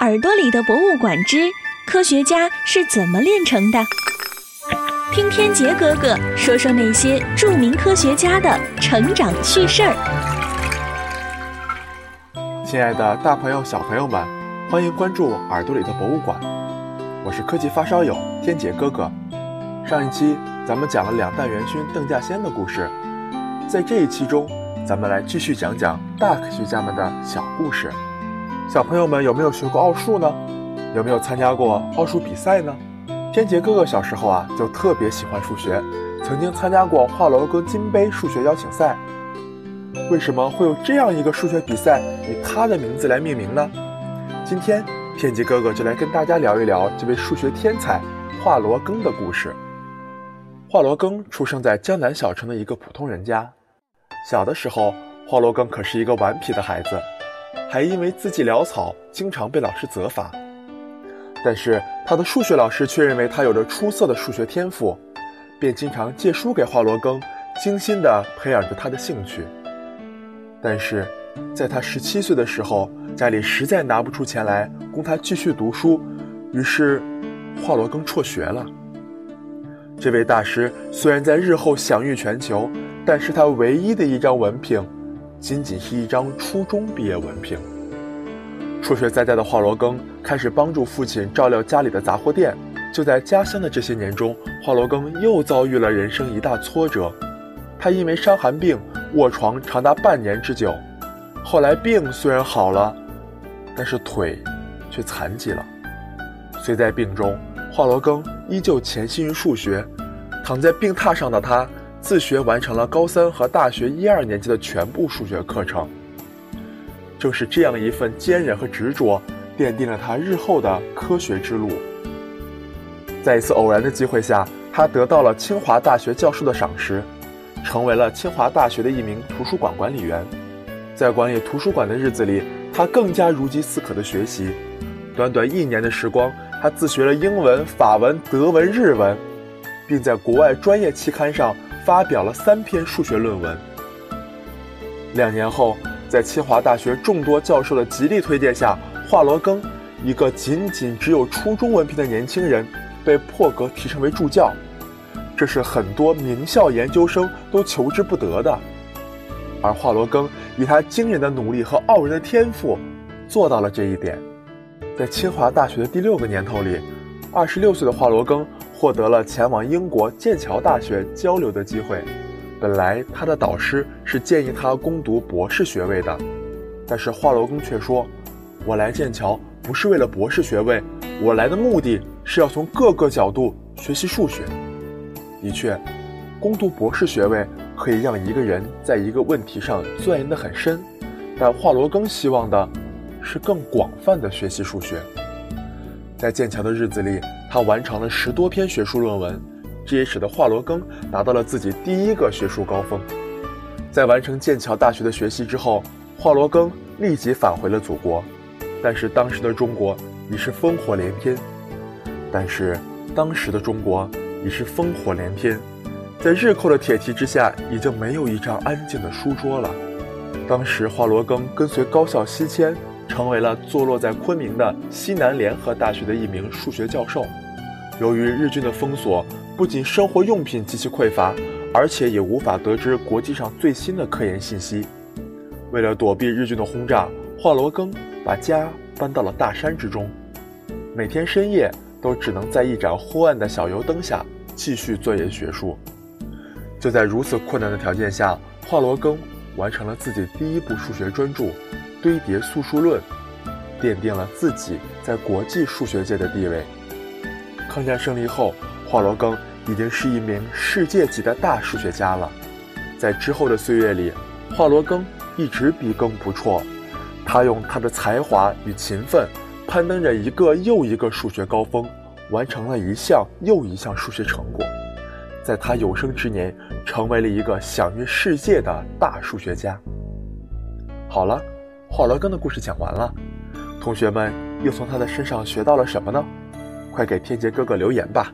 耳朵里的博物馆之科学家是怎么炼成的？听天杰哥哥说说那些著名科学家的成长趣事儿。亲爱的大朋友、小朋友们，欢迎关注耳朵里的博物馆。我是科技发烧友天杰哥哥。上一期咱们讲了两弹元勋邓稼先的故事，在这一期中，咱们来继续讲讲大科学家们的小故事。小朋友们有没有学过奥数呢？有没有参加过奥数比赛呢？天杰哥哥小时候啊就特别喜欢数学，曾经参加过华罗庚金杯数学邀请赛。为什么会有这样一个数学比赛以他的名字来命名呢？今天天杰哥哥就来跟大家聊一聊这位数学天才华罗庚的故事。华罗庚出生在江南小城的一个普通人家，小的时候，华罗庚可是一个顽皮的孩子。还因为字迹潦草，经常被老师责罚。但是他的数学老师却认为他有着出色的数学天赋，便经常借书给华罗庚，精心地培养着他的兴趣。但是，在他十七岁的时候，家里实在拿不出钱来供他继续读书，于是华罗庚辍学了。这位大师虽然在日后享誉全球，但是他唯一的一张文凭。仅仅是一张初中毕业文凭。辍学在家的华罗庚开始帮助父亲照料家里的杂货店。就在家乡的这些年中，华罗庚又遭遇了人生一大挫折。他因为伤寒病卧床长达半年之久。后来病虽然好了，但是腿却残疾了。虽在病中，华罗庚依旧潜心于数学。躺在病榻上的他。自学完成了高三和大学一二年级的全部数学课程。正是这样一份坚韧和执着，奠定了他日后的科学之路。在一次偶然的机会下，他得到了清华大学教授的赏识，成为了清华大学的一名图书馆管理员。在管理图书馆的日子里，他更加如饥似渴地学习。短短一年的时光，他自学了英文、法文、德文、日文，并在国外专业期刊上。发表了三篇数学论文。两年后，在清华大学众多教授的极力推荐下，华罗庚，一个仅仅只有初中文凭的年轻人，被破格提升为助教。这是很多名校研究生都求之不得的。而华罗庚以他惊人的努力和傲人的天赋，做到了这一点。在清华大学的第六个年头里，二十六岁的华罗庚。获得了前往英国剑桥大学交流的机会。本来他的导师是建议他攻读博士学位的，但是华罗庚却说：“我来剑桥不是为了博士学位，我来的目的是要从各个角度学习数学。”的确，攻读博士学位可以让一个人在一个问题上钻研得很深，但华罗庚希望的是更广泛的学习数学。在剑桥的日子里。他完成了十多篇学术论文，这也使得华罗庚达到了自己第一个学术高峰。在完成剑桥大学的学习之后，华罗庚立即返回了祖国。但是当时的中国已是烽火连天。但是当时的中国已是烽火连天，在日寇的铁蹄之下，已经没有一张安静的书桌了。当时华罗庚跟随高校西迁。成为了坐落在昆明的西南联合大学的一名数学教授。由于日军的封锁，不仅生活用品极其匮乏，而且也无法得知国际上最新的科研信息。为了躲避日军的轰炸，华罗庚把家搬到了大山之中，每天深夜都只能在一盏昏暗的小油灯下继续钻研学术。就在如此困难的条件下，华罗庚完成了自己第一部数学专著。堆叠素数论，奠定了自己在国际数学界的地位。抗战胜利后，华罗庚已经是一名世界级的大数学家了。在之后的岁月里，华罗庚一直笔耕不辍。他用他的才华与勤奋，攀登着一个又一个数学高峰，完成了一项又一项数学成果。在他有生之年，成为了一个享誉世界的大数学家。好了。华罗庚的故事讲完了，同学们又从他的身上学到了什么呢？快给天杰哥哥留言吧！